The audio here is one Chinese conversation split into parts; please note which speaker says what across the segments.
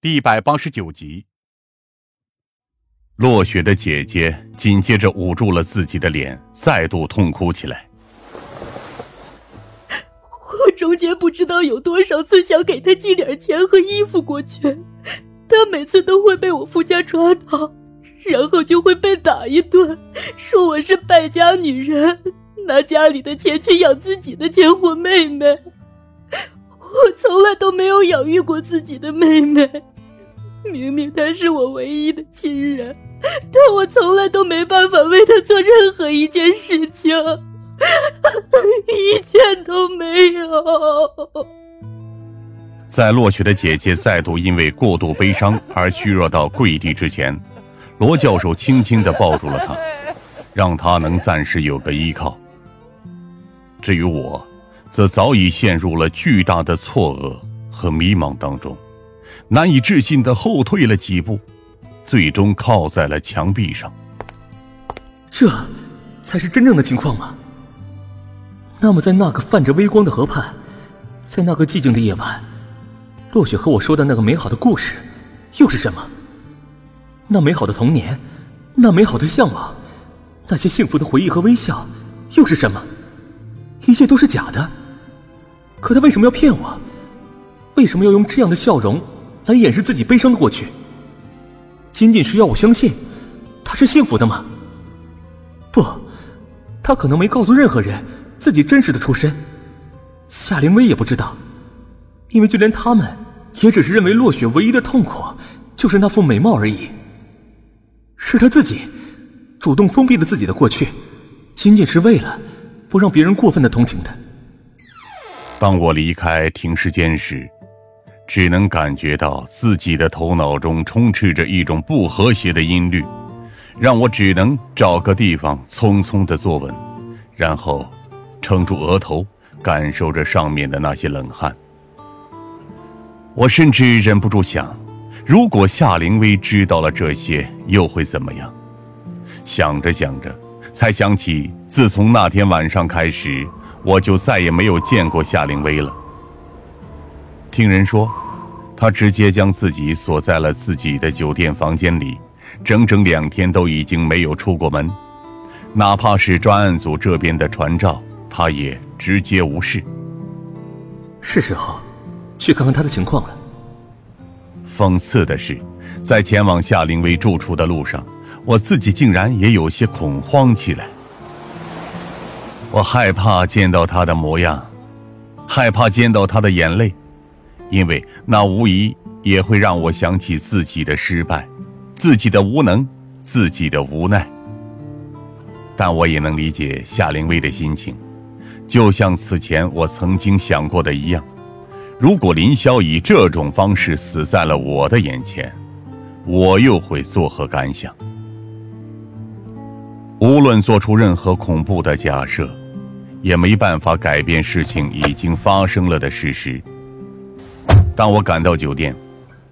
Speaker 1: 第一百八十九集，
Speaker 2: 落雪的姐姐紧接着捂住了自己的脸，再度痛哭起来。
Speaker 3: 我中间不知道有多少次想给他寄点钱和衣服过去，他每次都会被我夫家抓到，然后就会被打一顿，说我是败家女人，拿家里的钱去养自己的贱货妹妹。我从来都没有养育过自己的妹妹，明明她是我唯一的亲人，但我从来都没办法为她做任何一件事情，一件都没有。
Speaker 2: 在落雪的姐姐再度因为过度悲伤而虚弱到跪地之前，罗教授轻轻的抱住了她，让她能暂时有个依靠。至于我。则早已陷入了巨大的错愕和迷茫当中，难以置信的后退了几步，最终靠在了墙壁上。
Speaker 4: 这，才是真正的情况吗？那么，在那个泛着微光的河畔，在那个寂静的夜晚，落雪和我说的那个美好的故事，又是什么？那美好的童年，那美好的向往，那些幸福的回忆和微笑，又是什么？一切都是假的。可他为什么要骗我？为什么要用这样的笑容来掩饰自己悲伤的过去？仅仅是要我相信他是幸福的吗？不，他可能没告诉任何人自己真实的出身，夏灵薇也不知道，因为就连他们也只是认为落雪唯一的痛苦就是那副美貌而已。是他自己主动封闭了自己的过去，仅仅是为了不让别人过分的同情他。
Speaker 2: 当我离开停尸间时，只能感觉到自己的头脑中充斥着一种不和谐的音律，让我只能找个地方匆匆的坐稳，然后撑住额头，感受着上面的那些冷汗。我甚至忍不住想，如果夏灵薇知道了这些，又会怎么样？想着想着，才想起自从那天晚上开始。我就再也没有见过夏灵薇了。听人说，他直接将自己锁在了自己的酒店房间里，整整两天都已经没有出过门，哪怕是专案组这边的传召，他也直接无视。
Speaker 4: 是时候去看看他的情况了。
Speaker 2: 讽刺的是，在前往夏灵薇住处的路上，我自己竟然也有些恐慌起来。我害怕见到他的模样，害怕见到他的眼泪，因为那无疑也会让我想起自己的失败，自己的无能，自己的无奈。但我也能理解夏灵薇的心情，就像此前我曾经想过的一样，如果林霄以这种方式死在了我的眼前，我又会作何感想？无论做出任何恐怖的假设。也没办法改变事情已经发生了的事实。当我赶到酒店，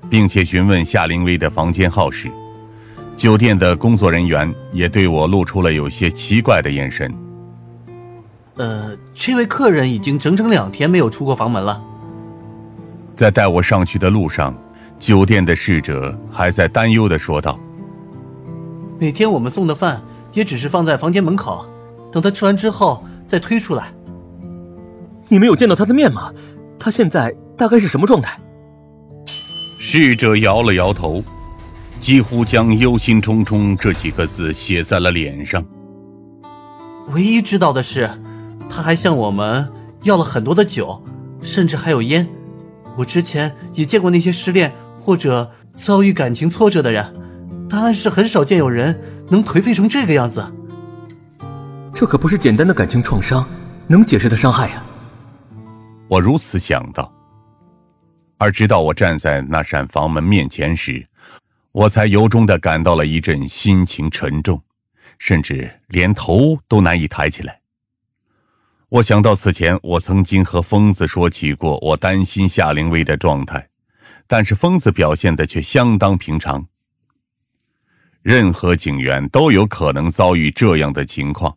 Speaker 2: 并且询问夏灵薇的房间号时，酒店的工作人员也对我露出了有些奇怪的眼神。
Speaker 5: 呃，这位客人已经整整两天没有出过房门了。
Speaker 2: 在带我上去的路上，酒店的侍者还在担忧的说道：“
Speaker 5: 每天我们送的饭也只是放在房间门口，等他吃完之后。”再推出来。
Speaker 4: 你没有见到他的面吗？他现在大概是什么状态？
Speaker 2: 侍者摇了摇头，几乎将“忧心忡忡”这几个字写在了脸上。
Speaker 5: 唯一知道的是，他还向我们要了很多的酒，甚至还有烟。我之前也见过那些失恋或者遭遇感情挫折的人，但是很少见有人能颓废成这个样子。
Speaker 4: 这可不是简单的感情创伤能解释的伤害呀！
Speaker 2: 我如此想到。而直到我站在那扇房门面前时，我才由衷的感到了一阵心情沉重，甚至连头都难以抬起来。我想到此前我曾经和疯子说起过我担心夏灵薇的状态，但是疯子表现的却相当平常。任何警员都有可能遭遇这样的情况。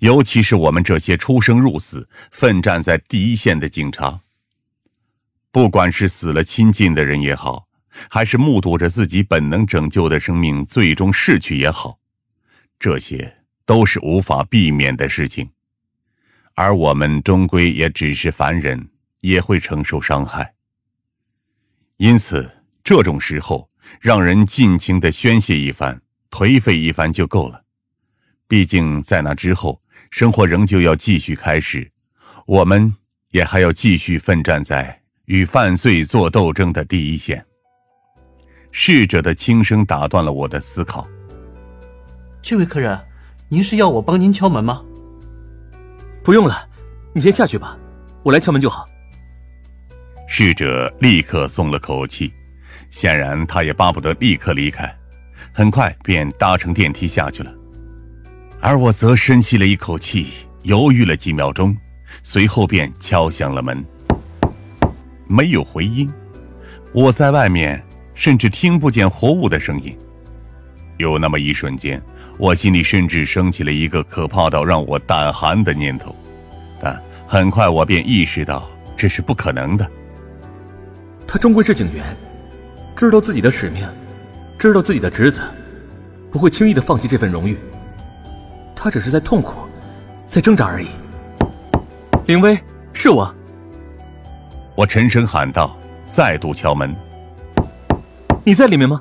Speaker 2: 尤其是我们这些出生入死、奋战在第一线的警察，不管是死了亲近的人也好，还是目睹着自己本能拯救的生命最终逝去也好，这些都是无法避免的事情。而我们终归也只是凡人，也会承受伤害。因此，这种时候，让人尽情的宣泄一番、颓废一番就够了。毕竟，在那之后，生活仍旧要继续开始，我们也还要继续奋战在与犯罪做斗争的第一线。逝者的轻声打断了我的思考。
Speaker 5: 这位客人，您是要我帮您敲门吗？
Speaker 4: 不用了，你先下去吧，我来敲门就好。
Speaker 2: 逝者立刻松了口气，显然他也巴不得立刻离开，很快便搭乘电梯下去了。而我则深吸了一口气，犹豫了几秒钟，随后便敲响了门。没有回音，我在外面甚至听不见活物的声音。有那么一瞬间，我心里甚至升起了一个可怕到让我胆寒的念头，但很快我便意识到这是不可能的。
Speaker 4: 他终归是警员，知道自己的使命，知道自己的侄子，不会轻易的放弃这份荣誉。他只是在痛苦，在挣扎而已。林威，是我。
Speaker 2: 我沉声喊道，再度敲门。
Speaker 4: 你在里面吗？